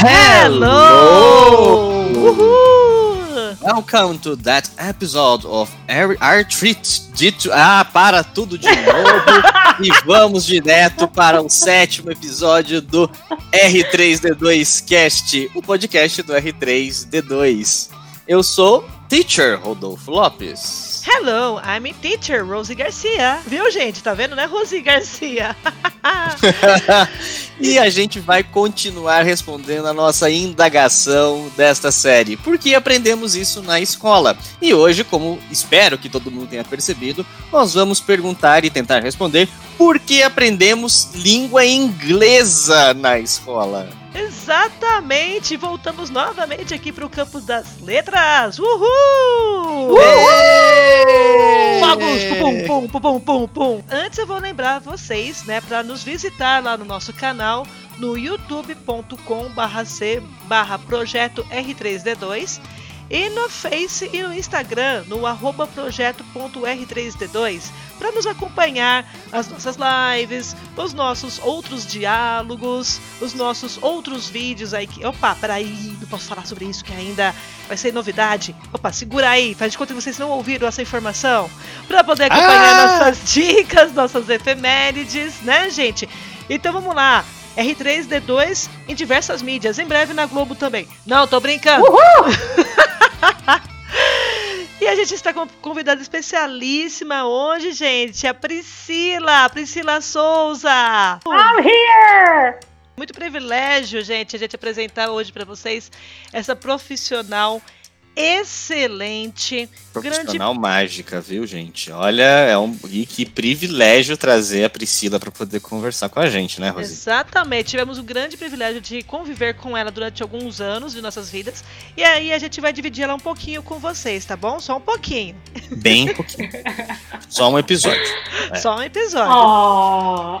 Hello! Welcome to that episode of Our Treat Dito. Ah, para tudo de novo e vamos direto para o sétimo episódio do R3D2 Cast, o podcast do R3D2. Eu sou Teacher Rodolfo Lopes. Hello, I'm a teacher, Rosie Garcia. Viu, gente? Tá vendo, né, Rosie Garcia? e a gente vai continuar respondendo a nossa indagação desta série, porque aprendemos isso na escola. E hoje, como espero que todo mundo tenha percebido, nós vamos perguntar e tentar responder por que aprendemos língua inglesa na escola. Exatamente! Voltamos novamente aqui para o campus das letras! Uhul! Uhul! Fogos! Pum, pum, pum, pum, pum, pum. Antes eu vou lembrar vocês, né, para nos visitar lá no nosso canal no youtube.com barra c barra projeto R3D2 e no Face e no Instagram, no arroba projeto.r3d2, para nos acompanhar as nossas lives, os nossos outros diálogos, os nossos outros vídeos aí que. Opa, peraí, não posso falar sobre isso que ainda vai ser novidade. Opa, segura aí, faz de conta que vocês não ouviram essa informação. Para poder acompanhar ah! nossas dicas, nossas efemérides, né, gente? Então vamos lá. R3D2 em diversas mídias, em breve na Globo também. Não, tô brincando. Uhul! e a gente está com convidada especialíssima hoje, gente, a Priscila, Priscila Souza. I'm here! Muito privilégio, gente, a gente apresentar hoje para vocês essa profissional excelente. Profissional grande... mágica, viu, gente? Olha, é um e que privilégio trazer a Priscila para poder conversar com a gente, né, Rosi? Exatamente. Tivemos o grande privilégio de conviver com ela durante alguns anos de nossas vidas. E aí a gente vai dividir ela um pouquinho com vocês, tá bom? Só um pouquinho. Bem pouquinho. Só um episódio. É. Só um episódio. Oh.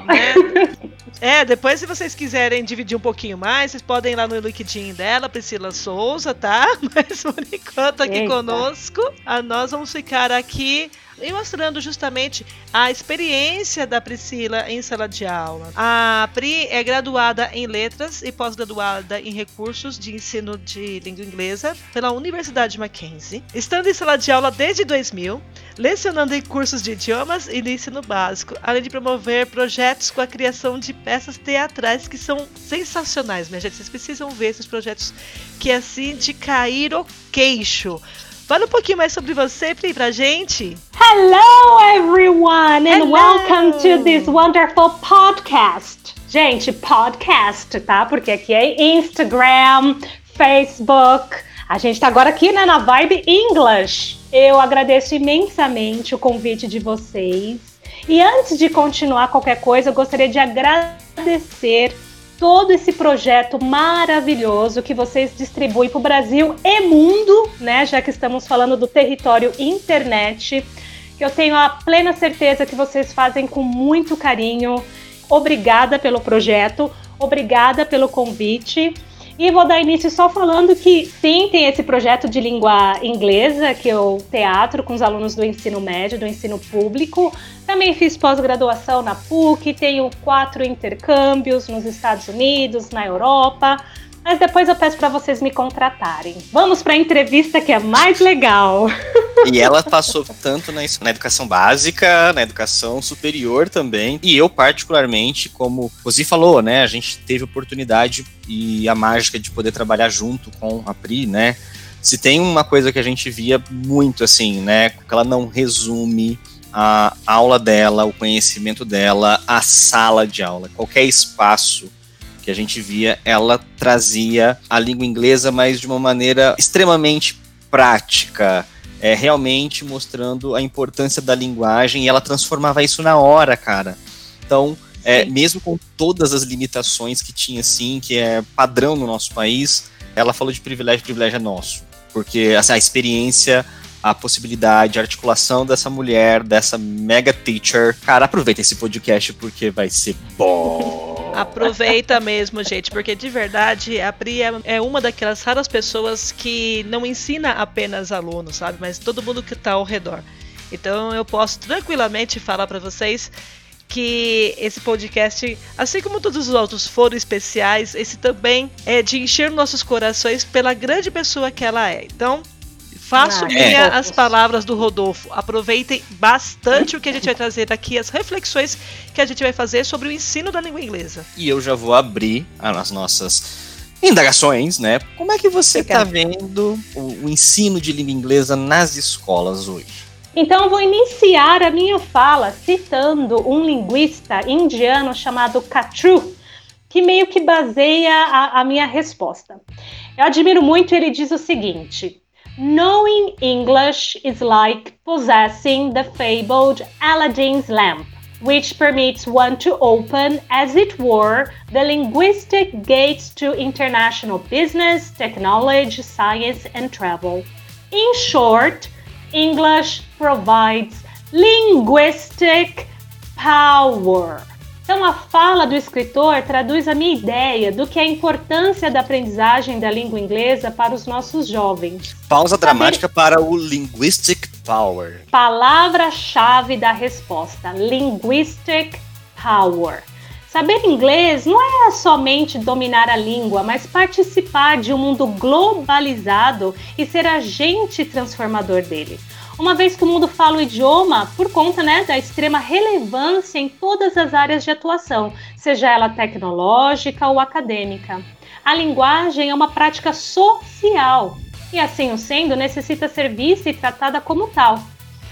É, depois se vocês quiserem dividir um pouquinho mais, vocês podem ir lá no LinkedIn dela, Priscila Souza, tá? Mas por enquanto aqui Eita. conosco, a nós vamos ficar aqui e mostrando justamente a experiência da Priscila em sala de aula. A Pri é graduada em letras e pós-graduada em recursos de ensino de língua inglesa pela Universidade Mackenzie, estando em sala de aula desde 2000, lecionando em cursos de idiomas e de ensino básico, além de promover projetos com a criação de peças teatrais que são sensacionais, minha gente. Vocês precisam ver esses projetos que é assim de cair o queixo. Fala um pouquinho mais sobre você, Pri, pra gente. Hello, everyone, and Hello. welcome to this wonderful podcast. Gente, podcast, tá? Porque aqui é Instagram, Facebook. A gente tá agora aqui, né, na Vibe English. Eu agradeço imensamente o convite de vocês. E antes de continuar qualquer coisa, eu gostaria de agradecer todo esse projeto maravilhoso que vocês distribuem para o Brasil e mundo, né? Já que estamos falando do território internet, que eu tenho a plena certeza que vocês fazem com muito carinho. Obrigada pelo projeto, obrigada pelo convite. E vou dar início só falando que sim, tem esse projeto de língua inglesa, que eu teatro com os alunos do ensino médio, do ensino público. Também fiz pós-graduação na PUC, tenho quatro intercâmbios nos Estados Unidos, na Europa. Mas depois eu peço para vocês me contratarem. Vamos para a entrevista que é mais legal. E ela passou tanto na, na, educação básica, na educação superior também. E eu, particularmente, como Rosi falou, né? A gente teve oportunidade e a mágica de poder trabalhar junto com a Pri, né? Se tem uma coisa que a gente via muito assim, né? Que ela não resume a aula dela, o conhecimento dela, a sala de aula, qualquer espaço que a gente via, ela trazia a língua inglesa, mas de uma maneira extremamente prática, é, realmente mostrando a importância da linguagem e ela transformava isso na hora, cara. Então, é, mesmo com todas as limitações que tinha, assim, que é padrão no nosso país, ela falou de privilégio, privilégio é nosso. Porque assim, a experiência a possibilidade, a articulação dessa mulher, dessa mega teacher. Cara, aproveita esse podcast porque vai ser bom. Aproveita mesmo, gente, porque de verdade a Pri é, é uma daquelas raras pessoas que não ensina apenas alunos, sabe? Mas todo mundo que está ao redor. Então eu posso tranquilamente falar para vocês que esse podcast, assim como todos os outros foram especiais, esse também é de encher nossos corações pela grande pessoa que ela é. Então, Faço ah, minha é. as palavras do Rodolfo. Aproveitem bastante o que a gente vai trazer aqui, as reflexões que a gente vai fazer sobre o ensino da língua inglesa. E eu já vou abrir as nossas indagações, né? Como é que você está vendo o, o ensino de língua inglesa nas escolas hoje? Então, vou iniciar a minha fala citando um linguista indiano chamado Katru, que meio que baseia a, a minha resposta. Eu admiro muito, ele diz o seguinte: Knowing English is like possessing the fabled Aladdin's lamp, which permits one to open, as it were, the linguistic gates to international business, technology, science, and travel. In short, English provides linguistic power. Então, a fala do escritor traduz a minha ideia do que é a importância da aprendizagem da língua inglesa para os nossos jovens. Pausa Saber... dramática para o linguistic power. Palavra-chave da resposta: linguistic power. Saber inglês não é somente dominar a língua, mas participar de um mundo globalizado e ser agente transformador dele uma vez que o mundo fala o idioma por conta né, da extrema relevância em todas as áreas de atuação, seja ela tecnológica ou acadêmica. A linguagem é uma prática social e, assim o sendo, necessita ser vista e tratada como tal.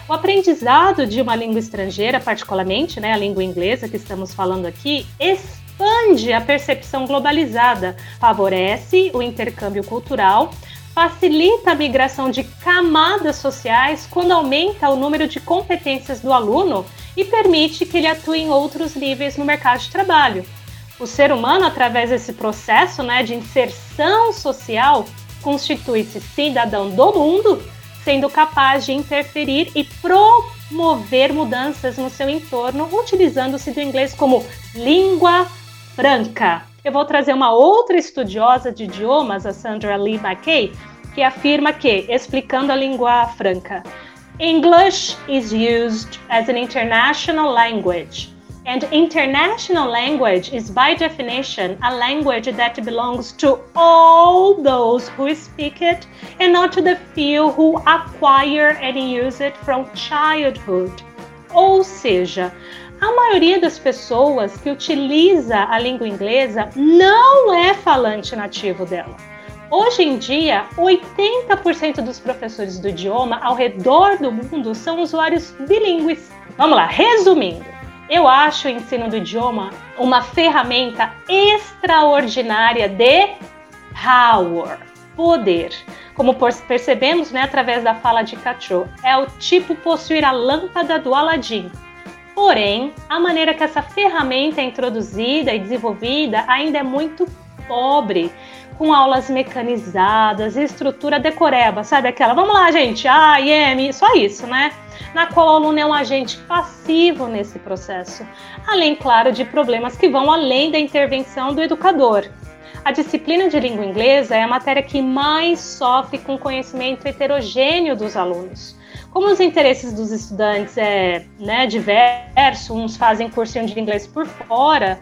O aprendizado de uma língua estrangeira, particularmente né, a língua inglesa que estamos falando aqui, expande a percepção globalizada, favorece o intercâmbio cultural, facilita a migração de camadas sociais quando aumenta o número de competências do aluno e permite que ele atue em outros níveis no mercado de trabalho. O ser humano, através desse processo né, de inserção social, constitui-se cidadão do mundo, sendo capaz de interferir e promover mudanças no seu entorno, utilizando-se do inglês como língua franca eu vou trazer uma outra estudiosa de idiomas, a Sandra Lee McKay, que afirma que, explicando a língua franca, English is used as an international language. And international language is by definition a language that belongs to all those who speak it and not to the few who acquire and use it from childhood. Ou seja, a maioria das pessoas que utiliza a língua inglesa não é falante nativo dela. Hoje em dia, 80% dos professores do idioma ao redor do mundo são usuários bilíngues. Vamos lá, resumindo. Eu acho o ensino do idioma uma ferramenta extraordinária de power, poder. Como percebemos né, através da fala de Cachorro, é o tipo possuir a lâmpada do Aladim, Porém, a maneira que essa ferramenta é introduzida e desenvolvida ainda é muito pobre, com aulas mecanizadas, estrutura decoreba, sabe aquela? Vamos lá, gente, A, I, M, só isso, né? Na qual o aluno é um agente passivo nesse processo, além, claro, de problemas que vão além da intervenção do educador. A disciplina de língua inglesa é a matéria que mais sofre com o conhecimento heterogêneo dos alunos. Como os interesses dos estudantes é né, diverso, uns fazem cursinho de inglês por fora,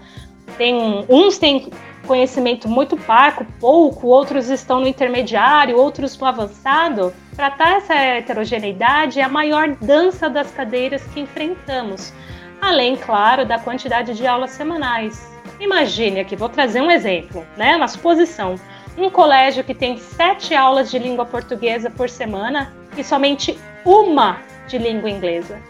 tem, uns têm conhecimento muito parco, pouco, outros estão no intermediário, outros no avançado. Tratar essa heterogeneidade é a maior dança das cadeiras que enfrentamos, além, claro, da quantidade de aulas semanais. Imagine aqui, vou trazer um exemplo, né, uma suposição. Um colégio que tem sete aulas de língua portuguesa por semana e somente uma de língua inglesa.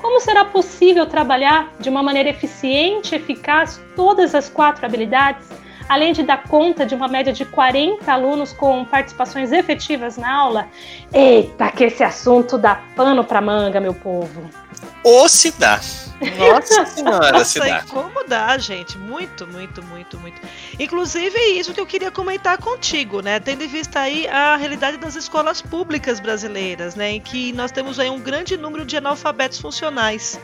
Como será possível trabalhar de uma maneira eficiente e eficaz todas as quatro habilidades, além de dar conta de uma média de 40 alunos com participações efetivas na aula? Eita, que esse assunto dá pano para manga, meu povo. Ou se dá. Nossa senhora, Nossa, e como dá, gente? Muito, muito, muito, muito. Inclusive, é isso que eu queria comentar contigo, né? Tendo em vista aí a realidade das escolas públicas brasileiras, né? Em que nós temos aí um grande número de analfabetos funcionais.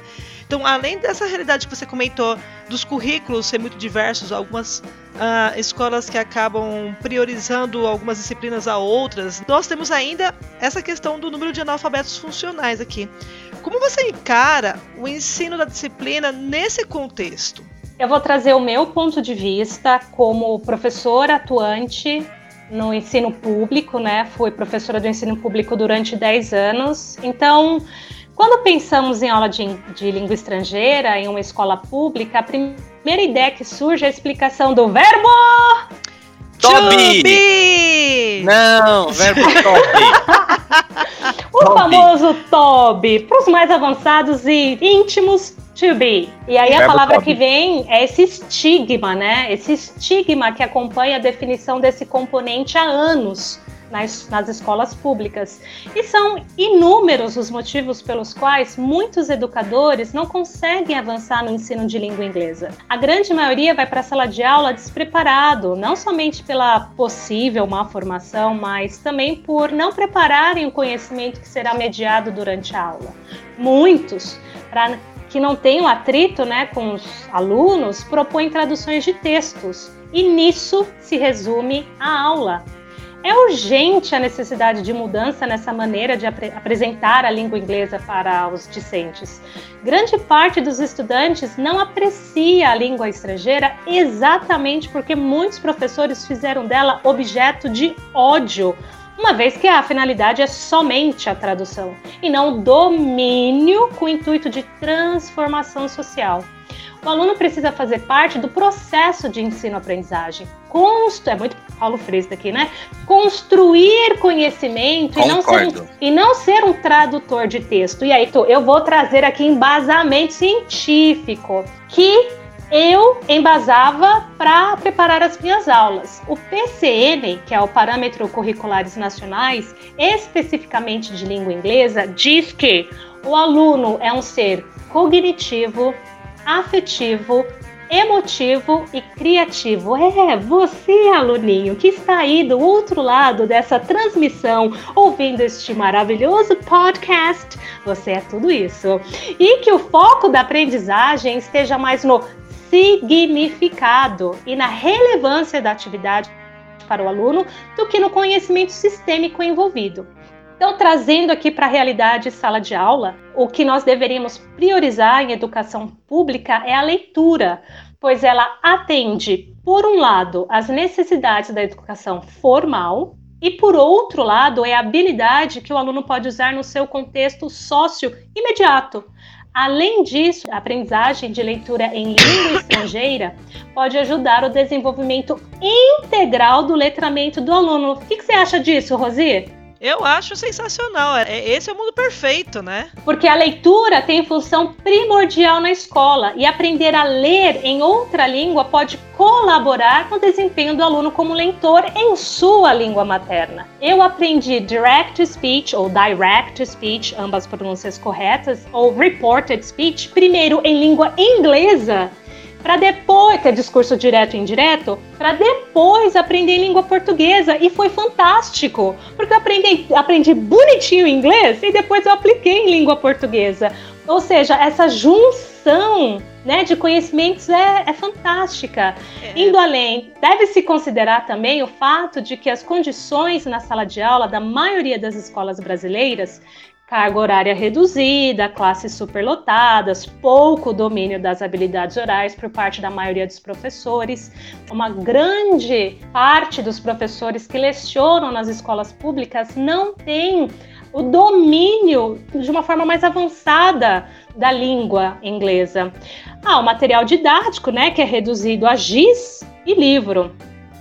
Então, além dessa realidade que você comentou dos currículos ser muito diversos, algumas uh, escolas que acabam priorizando algumas disciplinas a outras, nós temos ainda essa questão do número de analfabetos funcionais aqui. Como você encara o ensino da disciplina nesse contexto? Eu vou trazer o meu ponto de vista como professora atuante no ensino público, né? Fui professora do ensino público durante 10 anos. Então, quando pensamos em aula de, de língua estrangeira em uma escola pública, a primeira ideia que surge é a explicação do verbo Toby! Não, verbo Toby. o famoso Toby. Para os mais avançados e íntimos, to be. E aí a palavra que vem é esse estigma, né? Esse estigma que acompanha a definição desse componente há anos nas, nas escolas públicas. E são inúmeros os motivos pelos quais muitos educadores não conseguem avançar no ensino de língua inglesa. A grande maioria vai para a sala de aula despreparado, não somente pela possível má formação, mas também por não prepararem o conhecimento que será mediado durante a aula. Muitos, para que não tenham atrito né, com os alunos, propõem traduções de textos. E nisso se resume a aula. É urgente a necessidade de mudança nessa maneira de ap apresentar a língua inglesa para os discentes. Grande parte dos estudantes não aprecia a língua estrangeira exatamente porque muitos professores fizeram dela objeto de ódio, uma vez que a finalidade é somente a tradução e não o domínio com o intuito de transformação social. O aluno precisa fazer parte do processo de ensino-aprendizagem. É muito Paulo Freire aqui, né? Construir conhecimento e não, ser um, e não ser um tradutor de texto. E aí, tô, eu vou trazer aqui embasamento científico que eu embasava para preparar as minhas aulas. O PCN, que é o Parâmetro Curriculares Nacionais, especificamente de língua inglesa, diz que o aluno é um ser cognitivo, afetivo, emotivo e criativo. É, você, aluninho, que está aí do outro lado dessa transmissão, ouvindo este maravilhoso podcast, você é tudo isso. E que o foco da aprendizagem esteja mais no significado e na relevância da atividade para o aluno do que no conhecimento sistêmico envolvido. Então, trazendo aqui para a realidade sala de aula, o que nós deveríamos priorizar em educação pública é a leitura, pois ela atende, por um lado, as necessidades da educação formal, e por outro lado, é a habilidade que o aluno pode usar no seu contexto sócio imediato. Além disso, a aprendizagem de leitura em língua estrangeira pode ajudar o desenvolvimento integral do letramento do aluno. O que você acha disso, Rosi? Eu acho sensacional. É, esse é o mundo perfeito, né? Porque a leitura tem função primordial na escola e aprender a ler em outra língua pode colaborar no desempenho do aluno como leitor em sua língua materna. Eu aprendi direct speech ou direct speech, ambas pronúncias corretas, ou reported speech, primeiro em língua inglesa para depois, que é discurso direto e indireto, para depois aprender língua portuguesa. E foi fantástico, porque eu aprendi, aprendi bonitinho inglês e depois eu apliquei em língua portuguesa. Ou seja, essa junção né, de conhecimentos é, é fantástica. É. Indo além, deve-se considerar também o fato de que as condições na sala de aula da maioria das escolas brasileiras carga horária reduzida, classes superlotadas, pouco domínio das habilidades orais por parte da maioria dos professores. Uma grande parte dos professores que lecionam nas escolas públicas não tem o domínio de uma forma mais avançada da língua inglesa. Ah, o material didático, né, que é reduzido a giz e livro.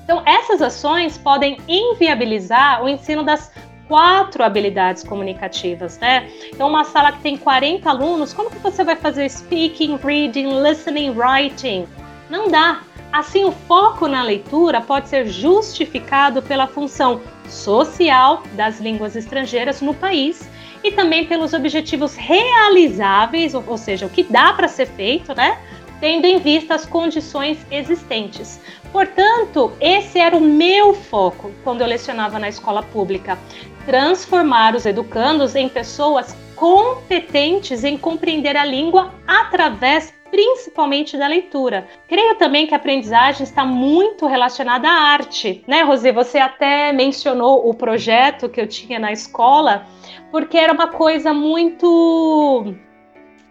Então, essas ações podem inviabilizar o ensino das quatro habilidades comunicativas, né? Então, uma sala que tem 40 alunos, como que você vai fazer speaking, reading, listening, writing? Não dá. Assim, o foco na leitura pode ser justificado pela função social das línguas estrangeiras no país e também pelos objetivos realizáveis, ou seja, o que dá para ser feito, né? Tendo em vista as condições existentes. Portanto, esse era o meu foco quando eu lecionava na escola pública transformar os educandos em pessoas competentes em compreender a língua através principalmente da leitura. Creio também que a aprendizagem está muito relacionada à arte, né, Rosi? Você até mencionou o projeto que eu tinha na escola porque era uma coisa muito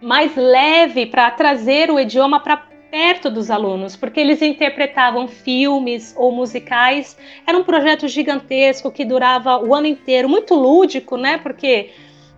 mais leve para trazer o idioma para perto dos alunos, porque eles interpretavam filmes ou musicais. Era um projeto gigantesco que durava o ano inteiro, muito lúdico, né? Porque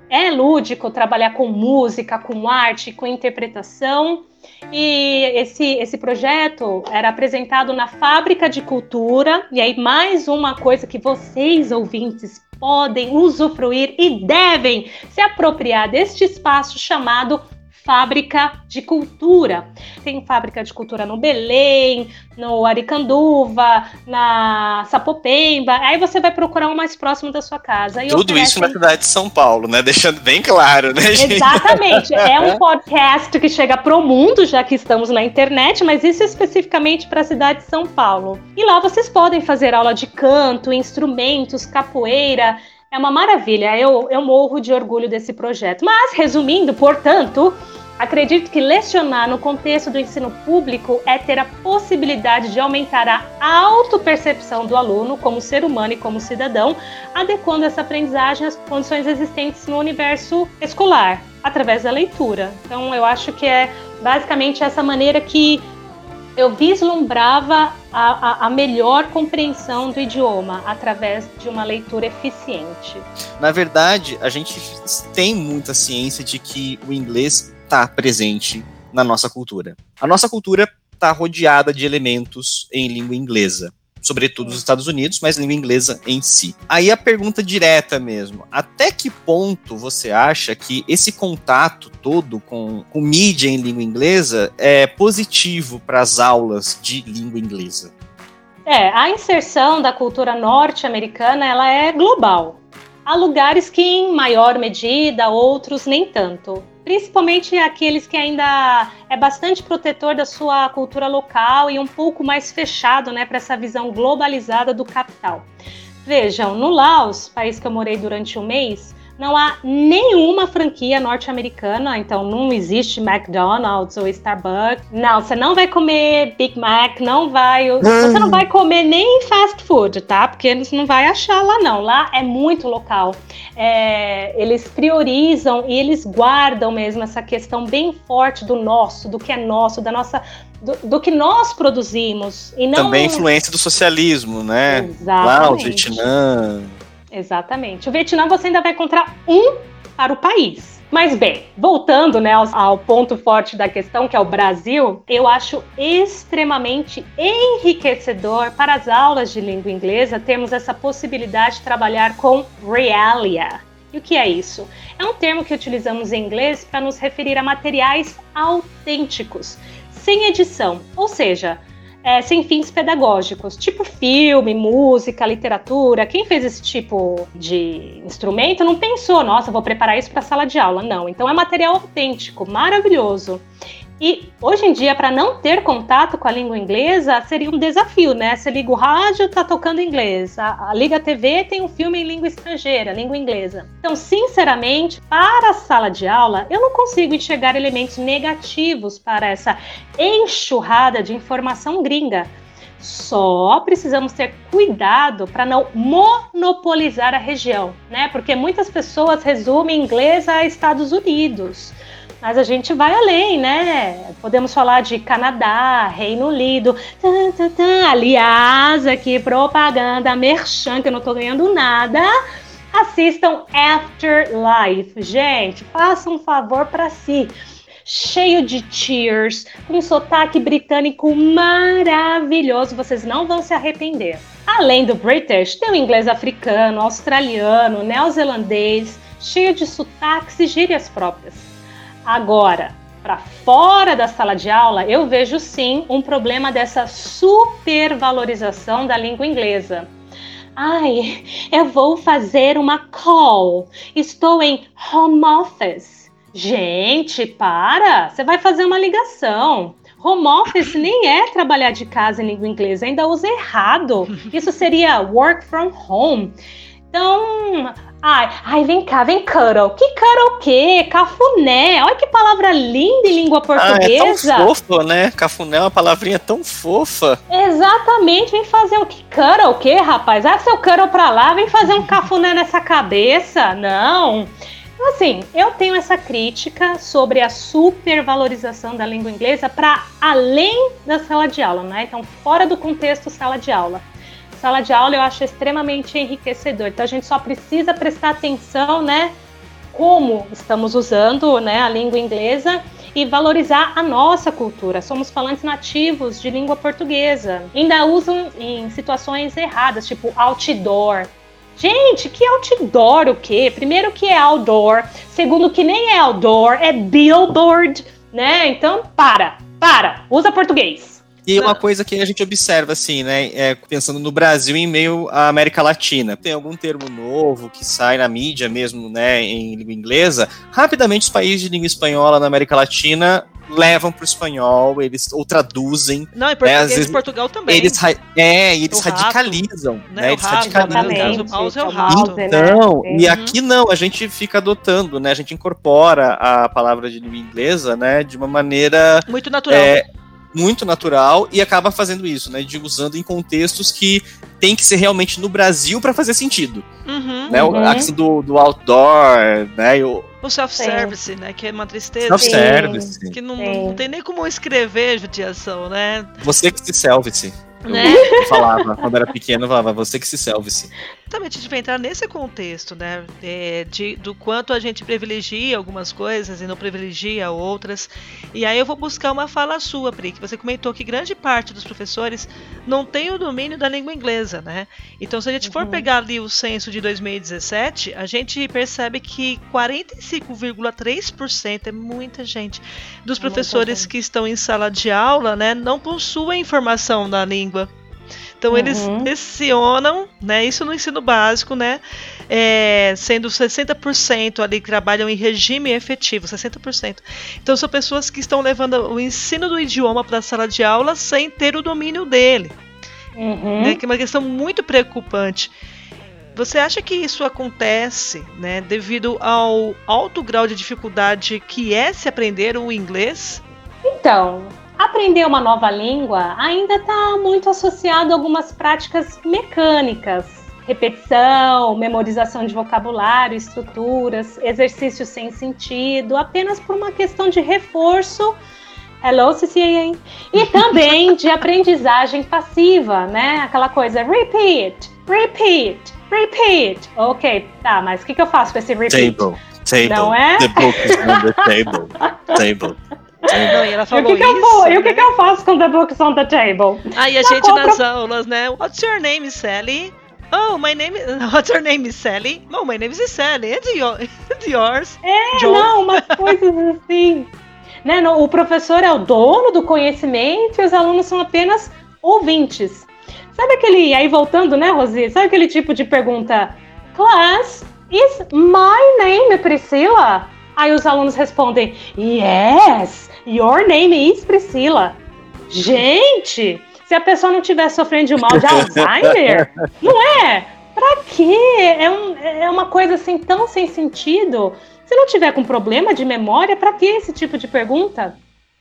é lúdico trabalhar com música, com arte, com interpretação. E esse, esse projeto era apresentado na Fábrica de Cultura. E aí, mais uma coisa que vocês, ouvintes, podem usufruir e devem se apropriar deste espaço chamado fábrica de cultura. Tem fábrica de cultura no Belém, no Aricanduva, na Sapopemba. Aí você vai procurar um mais próximo da sua casa. Tudo oferecem... isso na cidade de São Paulo, né? Deixando bem claro, né, gente? Exatamente. É um podcast que chega pro mundo, já que estamos na internet, mas isso especificamente para a cidade de São Paulo. E lá vocês podem fazer aula de canto, instrumentos, capoeira, é uma maravilha, eu, eu morro de orgulho desse projeto. Mas, resumindo, portanto, Acredito que lecionar no contexto do ensino público é ter a possibilidade de aumentar a autopercepção do aluno como ser humano e como cidadão, adequando essa aprendizagem às condições existentes no universo escolar, através da leitura. Então, eu acho que é basicamente essa maneira que eu vislumbrava a, a, a, melhor compreensão do idioma através de uma leitura eficiente. Na verdade, a gente tem muita ciência de que o inglês está presente na nossa cultura. A nossa cultura está rodeada de elementos em língua inglesa, sobretudo nos Estados Unidos, mas língua inglesa em si. Aí a pergunta direta mesmo: até que ponto você acha que esse contato todo com, com mídia em língua inglesa é positivo para as aulas de língua inglesa? É, a inserção da cultura norte-americana ela é global. Há lugares que, em maior medida, outros nem tanto principalmente aqueles que ainda é bastante protetor da sua cultura local e um pouco mais fechado né, para essa visão globalizada do capital. Vejam, no Laos, país que eu morei durante um mês, não há nenhuma franquia norte-americana, então não existe McDonald's ou Starbucks. Não, você não vai comer Big Mac, não vai. Você não vai comer nem fast food, tá? Porque eles não vai achar lá, não. Lá é muito local. É, eles priorizam e eles guardam mesmo essa questão bem forte do nosso, do que é nosso, da nossa do, do, que nós produzimos. E não... Também influência do socialismo, né? Exatamente. Lá, o Vietnã. Exatamente. O Vietnã você ainda vai encontrar um para o país. Mas bem, voltando né, ao, ao, ponto forte da questão, que é o Brasil, eu acho extremamente enriquecedor para as aulas de língua inglesa termos essa possibilidade de trabalhar com realia. E o que é isso? É um termo que utilizamos em inglês para nos referir a materiais autênticos, sem edição, ou seja, é, sem fins pedagógicos, tipo filme, música, literatura. Quem fez esse tipo de instrumento não pensou, nossa, vou preparar isso para sala de aula. Não, então é material autêntico, maravilhoso. E hoje em dia, para não ter contato com a língua inglesa, seria um desafio, né? Você liga o rádio, tá tocando inglês. A, a Liga TV tem um filme em língua estrangeira, língua inglesa. Então, sinceramente, para a sala de aula, eu não consigo enxergar elementos negativos para essa enxurrada de informação gringa. Só precisamos ter cuidado para não monopolizar a região, né? Porque muitas pessoas resumem inglês a Estados Unidos. Mas a gente vai além, né? Podemos falar de Canadá, Reino Unido. Aliás, aqui propaganda merchan, que eu não tô ganhando nada. Assistam Afterlife. Gente, façam um favor para si. Cheio de cheers, com sotaque britânico maravilhoso, vocês não vão se arrepender. Além do British, tem o inglês africano, australiano, neozelandês, cheio de sotaques e gírias próprias. Agora, para fora da sala de aula, eu vejo sim um problema dessa supervalorização da língua inglesa. Ai, eu vou fazer uma call. Estou em home office. Gente, para! Você vai fazer uma ligação. Home office nem é trabalhar de casa em língua inglesa, ainda usa errado. Isso seria work from home. Então, ai, ai, vem cá, vem cuddle. Que cuddle o quê? Cafuné. Olha que palavra linda em língua portuguesa. Ah, é tão fofo, né? Cafuné é uma palavrinha tão fofa. Exatamente. Vem fazer o que? Cuddle o quê, rapaz? Ah, seu cuddle pra lá, vem fazer um cafuné nessa cabeça. Não. Então, assim, eu tenho essa crítica sobre a supervalorização da língua inglesa para além da sala de aula, né? Então, fora do contexto sala de aula sala de aula eu acho extremamente enriquecedor. Então a gente só precisa prestar atenção, né, como estamos usando, né, a língua inglesa e valorizar a nossa cultura. Somos falantes nativos de língua portuguesa. Ainda usam em situações erradas, tipo outdoor. Gente, que outdoor o quê? Primeiro que é outdoor, segundo que nem é outdoor, é billboard, né? Então, para, para, usa português. E uma coisa que a gente observa, assim, né, é, pensando no Brasil em meio à América Latina, tem algum termo novo que sai na mídia mesmo, né, em língua inglesa, rapidamente os países de língua espanhola na América Latina levam para o espanhol, eles ou traduzem. Não, em português né, vezes, Portugal também. Eles, é, e eles o radicalizam, rato, né? Eles rato, radicalizam. O mouse é o rato. Então, né? e aqui não, a gente fica adotando, né? A gente incorpora a palavra de língua inglesa, né, de uma maneira muito natural. É, muito natural e acaba fazendo isso, né? De usando em contextos que tem que ser realmente no Brasil para fazer sentido. Uhum, né? Uhum. A questão do, do outdoor, né? O, o self-service, né? Que é uma tristeza. Self-service. Que não, não, tem nem como escrever judiação, né? Você que se service. Né? Eu falava, quando era pequeno, eu falava, você que se selve-se. Exatamente, a gente vai entrar nesse contexto, né? É, de, do quanto a gente privilegia algumas coisas e não privilegia outras. E aí eu vou buscar uma fala sua, Pri, que você comentou que grande parte dos professores não tem o domínio da língua inglesa, né? Então, se a gente for uhum. pegar ali o censo de 2017, a gente percebe que 45,3% é muita gente dos é professores que estão em sala de aula, né, não possuem informação na língua então uhum. eles lecionam, né? Isso no ensino básico, né? É, sendo 60% ali que trabalham em regime efetivo, 60%. Então são pessoas que estão levando o ensino do idioma para a sala de aula sem ter o domínio dele. Uhum. Né, que é uma questão muito preocupante. Você acha que isso acontece, né, devido ao alto grau de dificuldade que é se aprender o inglês? Então, Aprender uma nova língua ainda está muito associado a algumas práticas mecânicas, repetição, memorização de vocabulário, estruturas, exercícios sem sentido, apenas por uma questão de reforço. Hello, CCA. E também de aprendizagem passiva, né? Aquela coisa repeat, repeat, repeat. Ok, tá, mas o que, que eu faço com esse repeat? Table, table. Não é? The book is on the table. Table. Não, e ela falou e o que, isso, eu, né? E o que, né? que eu faço com The Books on the Table? Aí a gente nas aulas, né? What's your name, Sally? Oh, my name is... What's your name, Sally? Oh, my name is Sally. And, your... And yours? É, John? não, umas coisas assim. Né? O professor é o dono do conhecimento e os alunos são apenas ouvintes. Sabe aquele... Aí voltando, né, Rosi? Sabe aquele tipo de pergunta? Class, is my name Priscila? Aí os alunos respondem, yes, your name is Priscila. Gente, se a pessoa não estiver sofrendo de mal de Alzheimer, não é? Pra quê? É, um, é uma coisa assim tão sem sentido. Se não tiver com problema de memória, para que esse tipo de pergunta?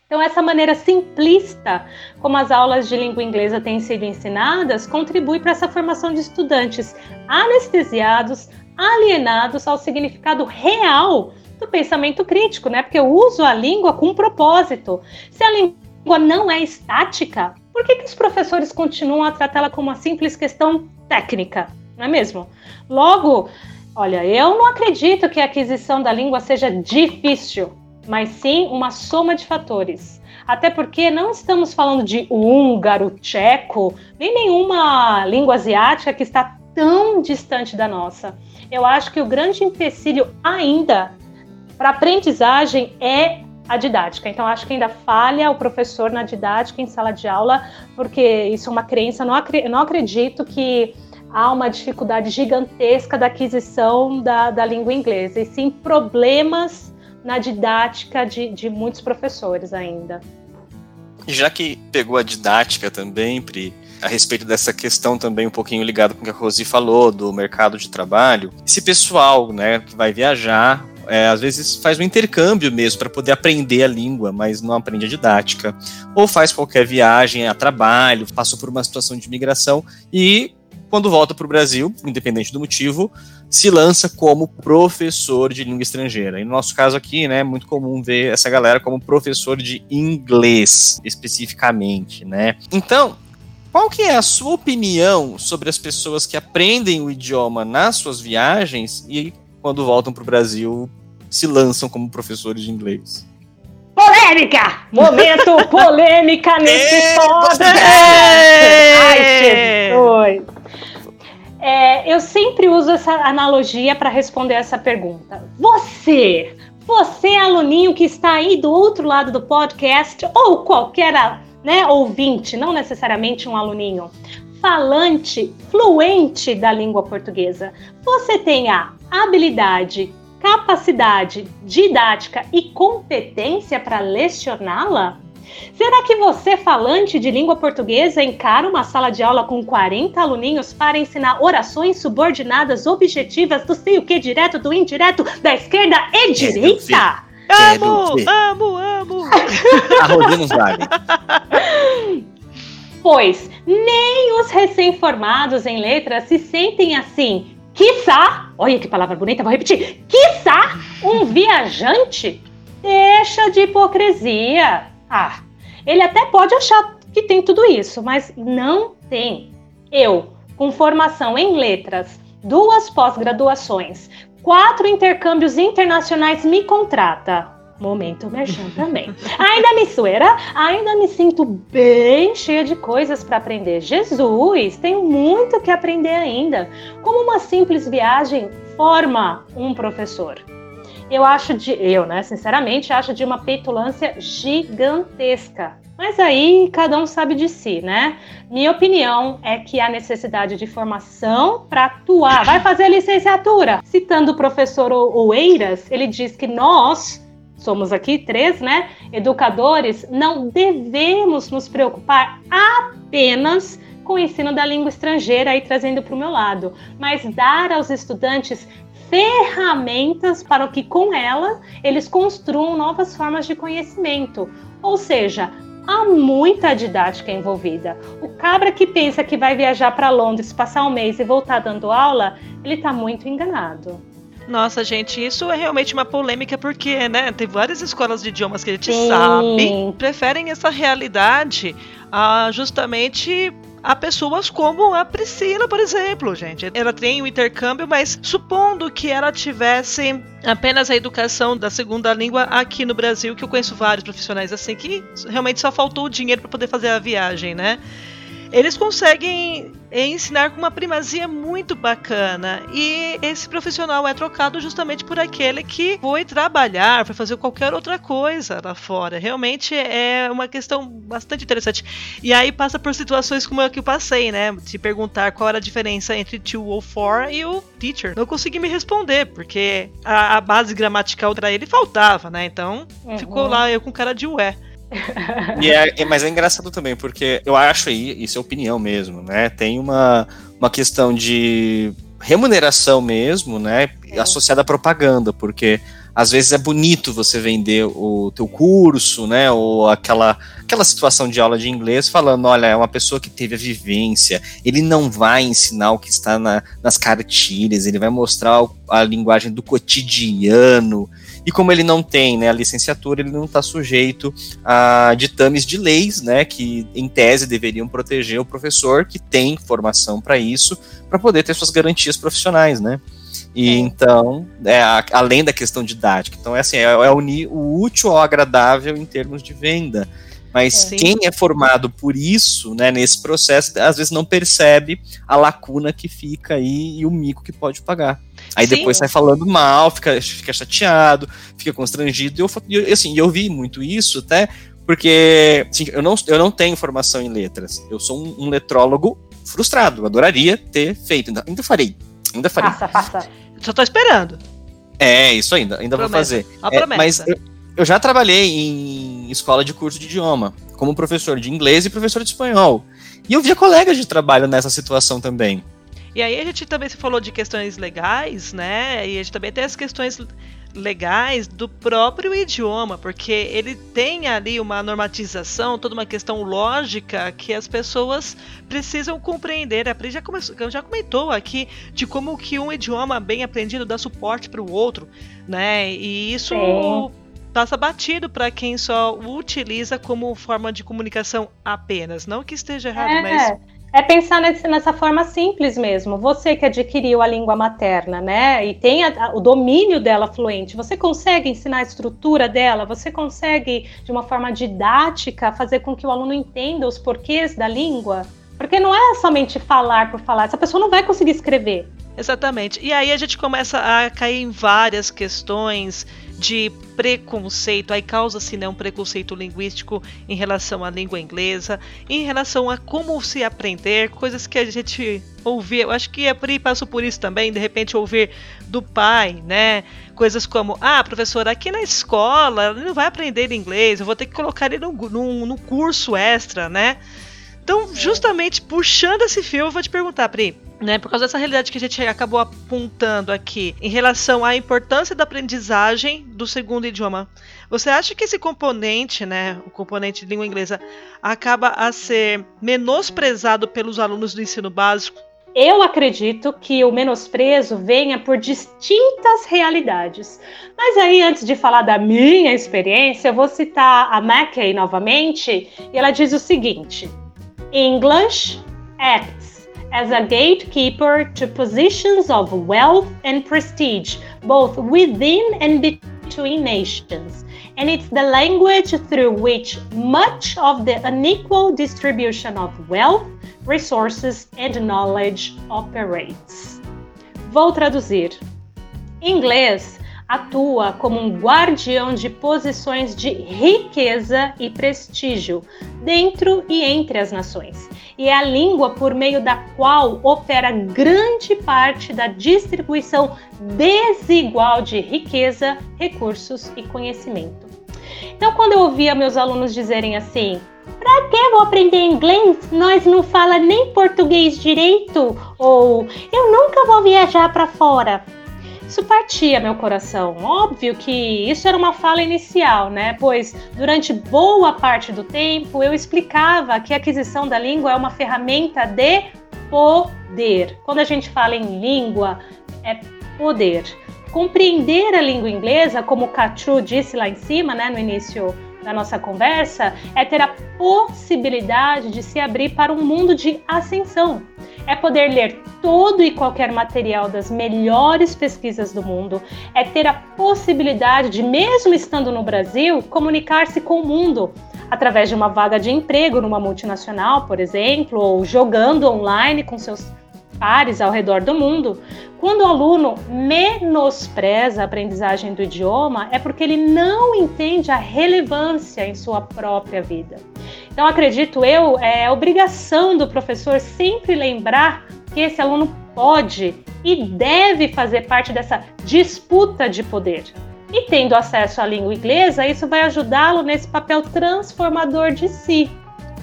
Então, essa maneira simplista como as aulas de língua inglesa têm sido ensinadas contribui para essa formação de estudantes anestesiados, alienados ao significado real do pensamento crítico, né? Porque eu uso a língua com um propósito. Se a língua não é estática, por que, que os professores continuam a tratá-la como uma simples questão técnica? Não é mesmo? Logo, olha, eu não acredito que a aquisição da língua seja difícil, mas sim uma soma de fatores. Até porque não estamos falando de húngaro, tcheco, nem nenhuma língua asiática que está tão distante da nossa. Eu acho que o grande empecilho ainda para aprendizagem é a didática. Então, acho que ainda falha o professor na didática em sala de aula, porque isso é uma crença. Não, não acredito que há uma dificuldade gigantesca da aquisição da, da língua inglesa, e sim problemas na didática de, de muitos professores ainda. Já que pegou a didática também, Pri, a respeito dessa questão também um pouquinho ligado com o que a Rosi falou do mercado de trabalho. Esse pessoal, né, que vai viajar, é, às vezes faz um intercâmbio mesmo para poder aprender a língua, mas não aprende a didática. Ou faz qualquer viagem a trabalho, passou por uma situação de imigração e quando volta para o Brasil, independente do motivo, se lança como professor de língua estrangeira. E no nosso caso aqui, né, é muito comum ver essa galera como professor de inglês, especificamente, né? Então, qual que é a sua opinião sobre as pessoas que aprendem o idioma nas suas viagens e quando voltam para o Brasil se lançam como professores de inglês? Polêmica! Momento polêmica nesse podcast! Ai, Jesus! É, eu sempre uso essa analogia para responder essa pergunta. Você, você aluninho que está aí do outro lado do podcast, ou qualquer né, ouvinte, não necessariamente um aluninho, falante, fluente da língua portuguesa, você tem a habilidade, capacidade didática e competência para lecioná-la? Será que você, falante de língua portuguesa, encara uma sala de aula com 40 aluninhos para ensinar orações subordinadas objetivas do sei o que direto, do indireto, da esquerda e direita? Amo, amo, amo! A Rodina sabe. Pois nem os recém-formados em letras se sentem assim. Quiçá, olha que palavra bonita, vou repetir. Quiçá um viajante deixa de hipocrisia. Ah, ele até pode achar que tem tudo isso, mas não tem. Eu, com formação em letras, duas pós-graduações, quatro intercâmbios internacionais, me contrata. Momento merchan também. Ainda me suera, ainda me sinto bem cheia de coisas para aprender. Jesus, tenho muito que aprender ainda. Como uma simples viagem forma um professor eu acho de, eu, né, sinceramente, acho de uma petulância gigantesca. Mas aí cada um sabe de si, né? Minha opinião é que há necessidade de formação para atuar. Vai fazer licenciatura. Citando o professor Oeiras, ele diz que nós, somos aqui três, né, educadores, não devemos nos preocupar apenas com o ensino da língua estrangeira aí trazendo para o meu lado, mas dar aos estudantes ferramentas para que com ela eles construam novas formas de conhecimento. Ou seja, há muita didática envolvida. O cabra que pensa que vai viajar para Londres, passar um mês e voltar dando aula, ele está muito enganado. Nossa, gente, isso é realmente uma polêmica porque, né, tem várias escolas de idiomas que a gente Sim. sabe preferem essa realidade a justamente a pessoas como a Priscila, por exemplo, gente. Ela tem o um intercâmbio, mas supondo que ela tivesse apenas a educação da segunda língua aqui no Brasil, que eu conheço vários profissionais assim que realmente só faltou o dinheiro para poder fazer a viagem, né? Eles conseguem ensinar com uma primazia muito bacana. E esse profissional é trocado justamente por aquele que foi trabalhar, foi fazer qualquer outra coisa lá fora. Realmente é uma questão bastante interessante. E aí passa por situações como a que eu passei, né? De perguntar qual era a diferença entre to ou for e o teacher. Não consegui me responder, porque a, a base gramatical para ele faltava, né? Então uhum. ficou lá eu com cara de ué. E é, é, mas é engraçado também, porque eu acho aí, isso é opinião mesmo, né? Tem uma, uma questão de remuneração mesmo, né? É. Associada à propaganda, porque às vezes é bonito você vender o teu curso, né? Ou aquela, aquela situação de aula de inglês falando, olha, é uma pessoa que teve a vivência, ele não vai ensinar o que está na, nas cartilhas, ele vai mostrar a linguagem do cotidiano. E como ele não tem né, a licenciatura, ele não está sujeito a ditames de leis, né, que em tese deveriam proteger o professor que tem formação para isso, para poder ter suas garantias profissionais, né? E é. então, é, a, além da questão didática, então é assim, é, é unir o útil ao agradável em termos de venda. Mas Sim. quem é formado por isso, né, nesse processo, às vezes não percebe a lacuna que fica aí e o mico que pode pagar. Aí Sim. depois sai falando mal, fica, fica chateado, fica constrangido. E eu, assim, eu vi muito isso até porque assim, eu, não, eu não tenho formação em letras. Eu sou um, um letrólogo frustrado. Eu adoraria ter feito. Ainda, ainda farei. Ainda farei. Passa, passa. Só tô esperando. É, isso ainda. Ainda promessa. vou fazer. A é, mas eu, eu já trabalhei em escola de curso de idioma, como professor de inglês e professor de espanhol. E eu via colegas de trabalho nessa situação também. E aí a gente também se falou de questões legais, né? E a gente também tem as questões legais do próprio idioma, porque ele tem ali uma normatização, toda uma questão lógica que as pessoas precisam compreender. A Pri já, começou, já comentou aqui de como que um idioma bem aprendido dá suporte para o outro, né? E isso passa batido para quem só o utiliza como forma de comunicação apenas. Não que esteja errado, é. mas é pensar nesse, nessa forma simples mesmo. Você que adquiriu a língua materna, né, e tem a, a, o domínio dela fluente, você consegue ensinar a estrutura dela? Você consegue, de uma forma didática, fazer com que o aluno entenda os porquês da língua? Porque não é somente falar por falar, essa pessoa não vai conseguir escrever. Exatamente. E aí a gente começa a cair em várias questões de preconceito, aí causa-se né, um preconceito linguístico em relação à língua inglesa, em relação a como se aprender, coisas que a gente ouvia, eu acho que a Pri passou por isso também, de repente ouvir do pai, né, coisas como, ah, professor, aqui na escola ele não vai aprender inglês, eu vou ter que colocar ele no, no, no curso extra, né, então, justamente puxando esse fio, eu vou te perguntar, Pri, né, por causa dessa realidade que a gente acabou apontando aqui em relação à importância da aprendizagem do segundo idioma. Você acha que esse componente, né, o componente de língua inglesa, acaba a ser menosprezado pelos alunos do ensino básico? Eu acredito que o menosprezo venha por distintas realidades. Mas aí, antes de falar da minha experiência, eu vou citar a Mackey novamente, e ela diz o seguinte: English acts as a gatekeeper to positions of wealth and prestige, both within and between nations. And it's the language through which much of the unequal distribution of wealth, resources, and knowledge operates. Vou traduzir. Inglês atua como um guardião de posições de riqueza e prestígio dentro e entre as nações e é a língua por meio da qual opera grande parte da distribuição desigual de riqueza, recursos e conhecimento. Então, quando eu ouvia meus alunos dizerem assim, Pra que vou aprender inglês? Nós não fala nem português direito? Ou eu nunca vou viajar para fora. Isso partia meu coração. Óbvio que isso era uma fala inicial, né? Pois durante boa parte do tempo eu explicava que a aquisição da língua é uma ferramenta de poder. Quando a gente fala em língua, é poder. Compreender a língua inglesa, como o Katru disse lá em cima, né, no início da nossa conversa, é ter a possibilidade de se abrir para um mundo de ascensão. É poder ler todo e qualquer material das melhores pesquisas do mundo, é ter a possibilidade de, mesmo estando no Brasil, comunicar-se com o mundo através de uma vaga de emprego numa multinacional, por exemplo, ou jogando online com seus pares ao redor do mundo. Quando o aluno menospreza a aprendizagem do idioma, é porque ele não entende a relevância em sua própria vida. Então, acredito eu, é obrigação do professor sempre lembrar que esse aluno pode e deve fazer parte dessa disputa de poder. E tendo acesso à língua inglesa, isso vai ajudá-lo nesse papel transformador de si.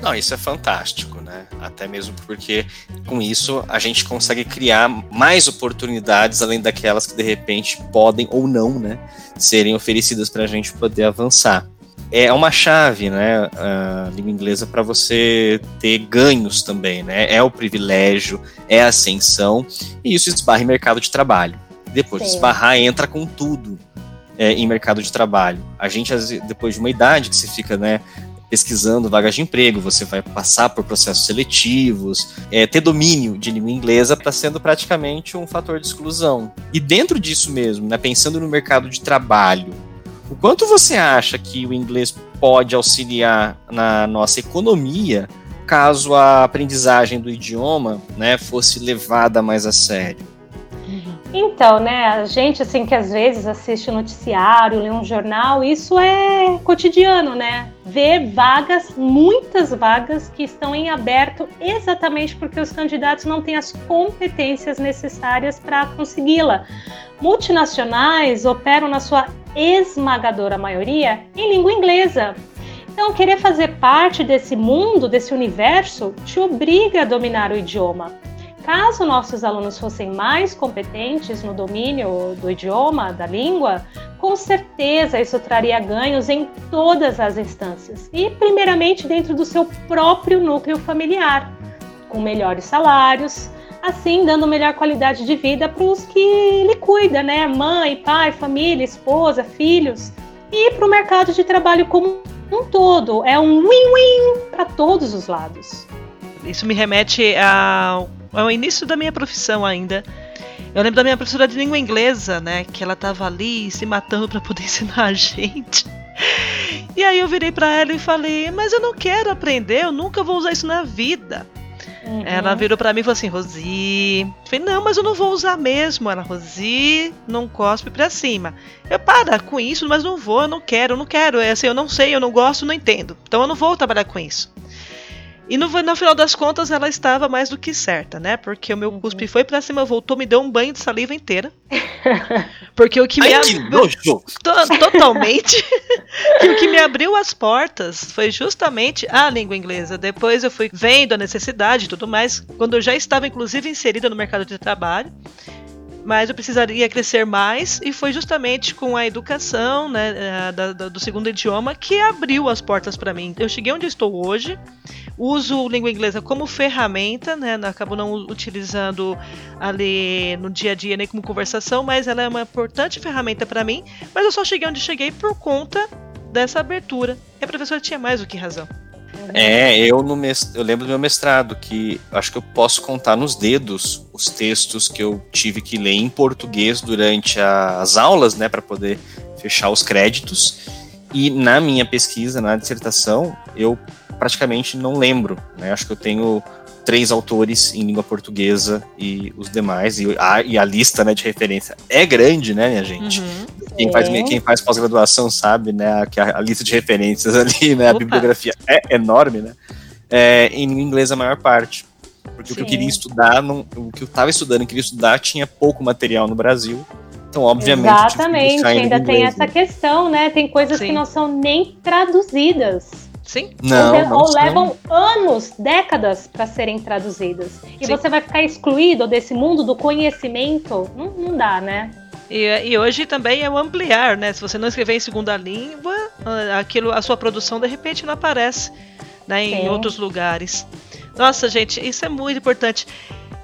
Não, isso é fantástico, né? Até mesmo porque com isso a gente consegue criar mais oportunidades além daquelas que de repente podem ou não, né, serem oferecidas para a gente poder avançar é uma chave, né, a língua inglesa para você ter ganhos também, né? É o privilégio, é a ascensão e isso esbarra em mercado de trabalho. Depois de esbarrar entra com tudo é, em mercado de trabalho. A gente depois de uma idade que você fica, né, pesquisando vagas de emprego, você vai passar por processos seletivos, é, ter domínio de língua inglesa está sendo praticamente um fator de exclusão. E dentro disso mesmo, né, pensando no mercado de trabalho, o quanto você acha que o inglês pode auxiliar na nossa economia caso a aprendizagem do idioma né, fosse levada mais a sério? Então, né, a gente assim que às vezes assiste o noticiário, lê um jornal, isso é cotidiano, né? Ver vagas, muitas vagas que estão em aberto exatamente porque os candidatos não têm as competências necessárias para consegui-la. Multinacionais operam na sua esmagadora maioria em língua inglesa. Então, querer fazer parte desse mundo, desse universo, te obriga a dominar o idioma. Caso nossos alunos fossem mais competentes no domínio do idioma, da língua, com certeza isso traria ganhos em todas as instâncias e, primeiramente, dentro do seu próprio núcleo familiar, com melhores salários, assim dando melhor qualidade de vida para os que lhe cuida, né? Mãe, pai, família, esposa, filhos, e para o mercado de trabalho como um todo. É um win-win para todos os lados. Isso me remete ao ao início da minha profissão ainda. Eu lembro da minha professora de língua inglesa, né? Que ela tava ali se matando para poder ensinar a gente. E aí eu virei para ela e falei: Mas eu não quero aprender, eu nunca vou usar isso na vida. Uhum. Ela virou para mim e falou assim: Rosi. Eu falei: Não, mas eu não vou usar mesmo. Ela, Rosi, não cospe pra cima. Eu, para com isso, mas não vou, eu não quero, eu não quero. É assim, eu não sei, eu não gosto, não entendo. Então eu não vou trabalhar com isso. E no, no, final das contas ela estava mais do que certa, né? Porque o meu uhum. cuspe foi pra cima, voltou, me deu um banho de saliva inteira. Porque o que me abriu. Totalmente. que o que me abriu as portas foi justamente a língua inglesa. Depois eu fui vendo a necessidade e tudo mais, quando eu já estava, inclusive, inserida no mercado de trabalho mas eu precisaria crescer mais e foi justamente com a educação né, eh, da, da, do segundo idioma que abriu as portas para mim. Eu cheguei onde estou hoje, uso língua inglesa como ferramenta, né, acabo não utilizando ali no dia a dia nem como conversação, mas ela é uma importante ferramenta para mim. Mas eu só cheguei onde cheguei por conta dessa abertura. E a professora tinha mais do que razão. É, eu, no eu lembro do meu mestrado, que acho que eu posso contar nos dedos os textos que eu tive que ler em português durante as aulas, né, para poder fechar os créditos. E na minha pesquisa, na dissertação, eu praticamente não lembro, né? Acho que eu tenho três autores em língua portuguesa e os demais, e a, e a lista né, de referência é grande, né, minha gente? Uhum. Quem, é. faz, quem faz pós-graduação sabe, né, que a, a, lista de referências ali, né, Opa. a bibliografia é enorme, né? É, em inglês a maior parte. Porque Sim. o que eu queria estudar, não, o que eu estava estudando e queria estudar tinha pouco material no Brasil. Então, obviamente. Exatamente, ainda inglês, tem essa né? questão, né? Tem coisas Sim. que não são nem traduzidas. Sim. Não, ou, não ou levam anos, décadas para serem traduzidas. E Sim. você vai ficar excluído desse mundo do conhecimento? Não, não dá, né? E, e, hoje também é o ampliar, né? Se você não escrever em segunda língua, ah, aquilo, a sua produção de repente não aparece né, em outros lugares. Nossa, gente, isso é muito importante.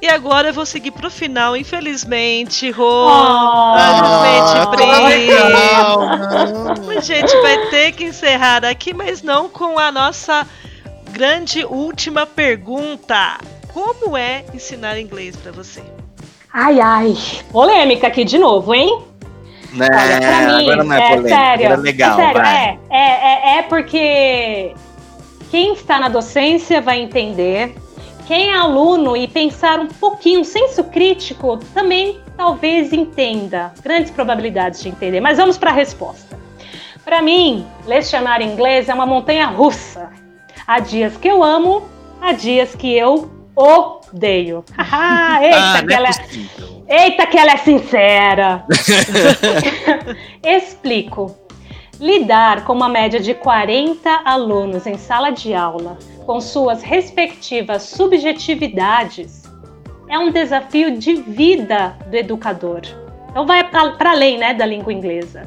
E agora eu vou seguir pro final, infelizmente, Rô. Oh, infelizmente, Pri. A gente vai ter que encerrar aqui, mas não com a nossa grande última pergunta. Como é ensinar inglês para você? Ai, ai. Polêmica aqui de novo, hein? Né, Olha, pra mim, agora não é, é polêmica, sério, é legal, é, sério, é, é, é, é porque quem está na docência vai entender quem é aluno e pensar um pouquinho, senso crítico, também talvez entenda. Grandes probabilidades de entender. Mas vamos para a resposta. Para mim, lecionar inglês é uma montanha russa. Há dias que eu amo, há dias que eu odeio. Eita, ah, que é ela é... Eita, que ela é sincera. Explico. Lidar com uma média de 40 alunos em sala de aula com suas respectivas subjetividades, é um desafio de vida do educador. Então vai para além né, da língua inglesa.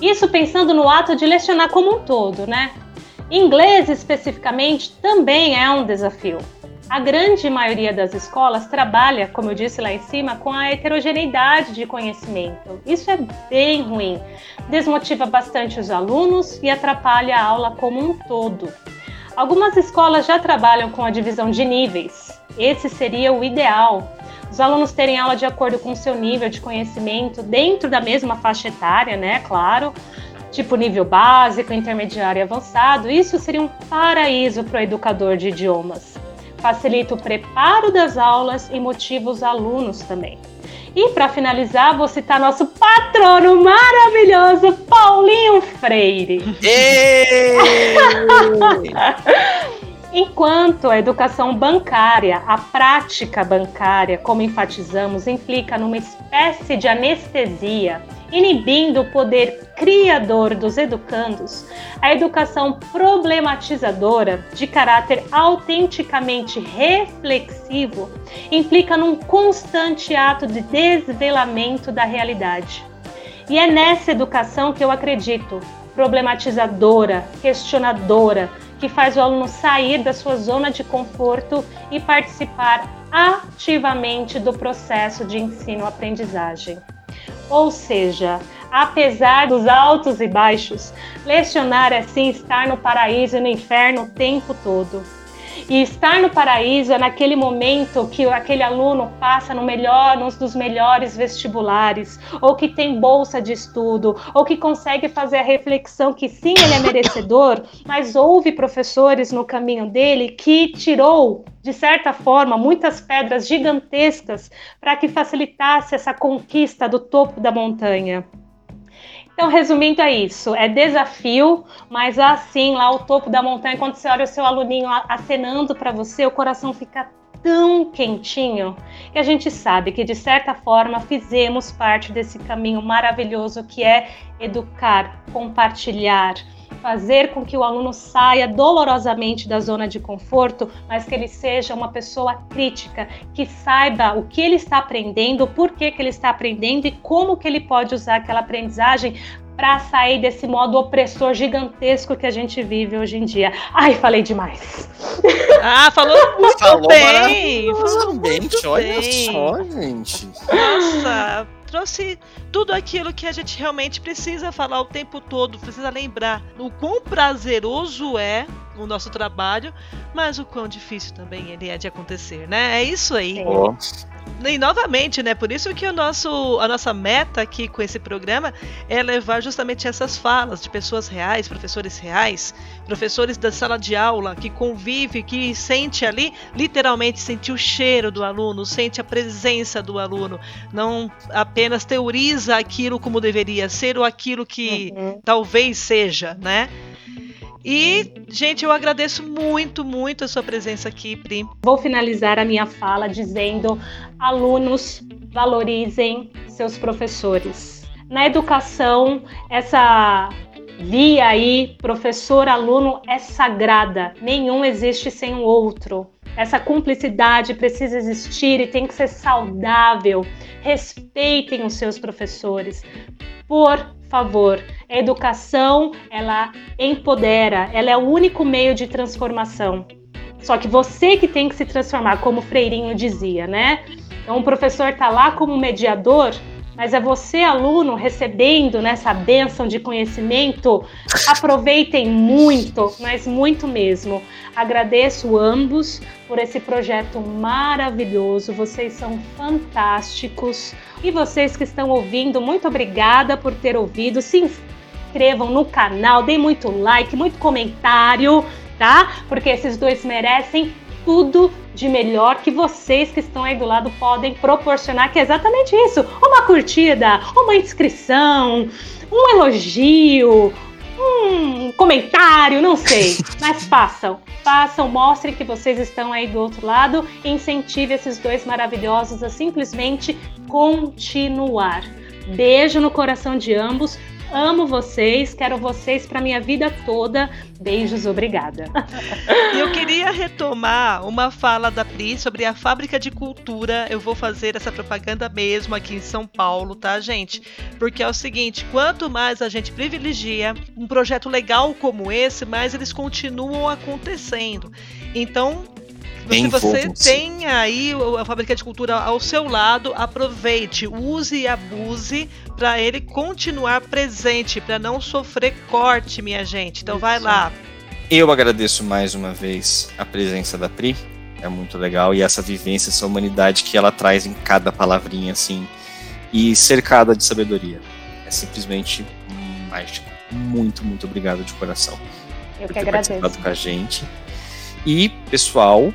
Isso pensando no ato de lecionar como um todo, né? Inglês especificamente também é um desafio. A grande maioria das escolas trabalha, como eu disse lá em cima, com a heterogeneidade de conhecimento. Isso é bem ruim, desmotiva bastante os alunos e atrapalha a aula como um todo. Algumas escolas já trabalham com a divisão de níveis. Esse seria o ideal. Os alunos terem aula de acordo com o seu nível de conhecimento dentro da mesma faixa etária, né? Claro. Tipo nível básico, intermediário e avançado. Isso seria um paraíso para o educador de idiomas. Facilita o preparo das aulas e motiva os alunos também. E para finalizar, vou citar nosso patrono maravilhoso, Paulinho Freire. Enquanto a educação bancária, a prática bancária, como enfatizamos, implica numa espécie de anestesia, inibindo o poder criador dos educandos, a educação problematizadora, de caráter autenticamente reflexivo, implica num constante ato de desvelamento da realidade. E é nessa educação que eu acredito, problematizadora, questionadora, que faz o aluno sair da sua zona de conforto e participar ativamente do processo de ensino-aprendizagem. Ou seja, apesar dos altos e baixos, lecionar é sim estar no paraíso e no inferno o tempo todo. E estar no paraíso é naquele momento que aquele aluno passa no melhor, nos dos melhores vestibulares, ou que tem bolsa de estudo, ou que consegue fazer a reflexão que sim, ele é merecedor, mas houve professores no caminho dele que tirou, de certa forma, muitas pedras gigantescas para que facilitasse essa conquista do topo da montanha. Então, resumindo, é isso. É desafio, mas assim, lá ao topo da montanha, quando você olha o seu aluninho acenando para você, o coração fica tão quentinho que a gente sabe que, de certa forma, fizemos parte desse caminho maravilhoso que é educar, compartilhar, fazer com que o aluno saia dolorosamente da zona de conforto, mas que ele seja uma pessoa crítica, que saiba o que ele está aprendendo, por que, que ele está aprendendo e como que ele pode usar aquela aprendizagem para sair desse modo opressor gigantesco que a gente vive hoje em dia. Ai, falei demais. Ah, falou muito falou bem. Falou muito olha bem. só, gente. Nossa, trouxe tudo aquilo que a gente realmente precisa falar o tempo todo, precisa lembrar. O quão prazeroso é o nosso trabalho, mas o quão difícil também ele é de acontecer, né? É isso aí. Oh. E novamente, né? Por isso que o nosso, a nossa meta aqui com esse programa é levar justamente essas falas de pessoas reais, professores reais, professores da sala de aula que convive, que sente ali, literalmente sente o cheiro do aluno, sente a presença do aluno, não apenas teoriza aquilo como deveria ser ou aquilo que uhum. talvez seja, né? E, gente, eu agradeço muito, muito a sua presença aqui, Pri. Vou finalizar a minha fala dizendo: alunos, valorizem seus professores. Na educação, essa via aí, professor-aluno, é sagrada. Nenhum existe sem o outro. Essa cumplicidade precisa existir e tem que ser saudável. Respeitem os seus professores. Por favor, a educação, ela empodera, ela é o único meio de transformação. Só que você que tem que se transformar, como Freirinho dizia, né? Então o professor está lá como mediador, mas é você, aluno, recebendo nessa bênção de conhecimento. Aproveitem muito, mas muito mesmo. Agradeço ambos por esse projeto maravilhoso. Vocês são fantásticos. E vocês que estão ouvindo, muito obrigada por ter ouvido. Se inscrevam no canal, deem muito like, muito comentário, tá? Porque esses dois merecem tudo de melhor que vocês que estão aí do lado podem proporcionar, que é exatamente isso: uma curtida, uma inscrição, um elogio, um comentário, não sei, mas façam, façam, mostrem que vocês estão aí do outro lado e incentive esses dois maravilhosos a simplesmente continuar. Beijo no coração de ambos. Amo vocês, quero vocês para minha vida toda. Beijos, obrigada. Eu queria retomar uma fala da Pri sobre a fábrica de cultura. Eu vou fazer essa propaganda mesmo aqui em São Paulo, tá, gente? Porque é o seguinte: quanto mais a gente privilegia um projeto legal como esse, mais eles continuam acontecendo. Então, se você tem aí a Fábrica de Cultura ao seu lado, aproveite, use e abuse para ele continuar presente, para não sofrer corte, minha gente. Então Isso. vai lá. Eu agradeço mais uma vez a presença da Pri. É muito legal e essa vivência, essa humanidade que ela traz em cada palavrinha assim e cercada de sabedoria. É simplesmente mágico. Muito, muito obrigado de coração. Eu por que ter agradeço. participado com a gente. E, pessoal,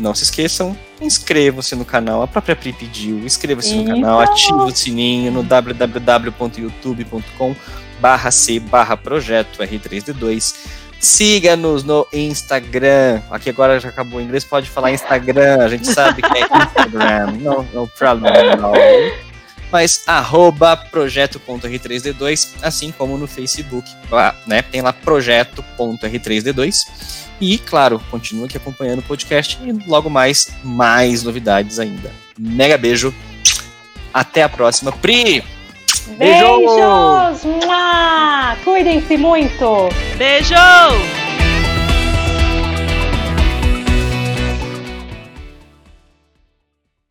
não se esqueçam, inscrevam-se no canal, a própria Pri pediu, inscreva-se no canal, ative o sininho no www.youtube.com barra C barra projeto R3D2. Siga-nos no Instagram. Aqui agora já acabou o inglês, pode falar Instagram. A gente sabe que é Instagram. No, no problem, no. Mas arroba projeto.r3d2, assim como no Facebook. Lá, né? Tem lá projeto.r3d2. E, claro, continue aqui acompanhando o podcast e logo mais, mais novidades ainda. Mega beijo. Até a próxima. Pri! Beijos! Beijos! Cuidem-se muito! Beijo!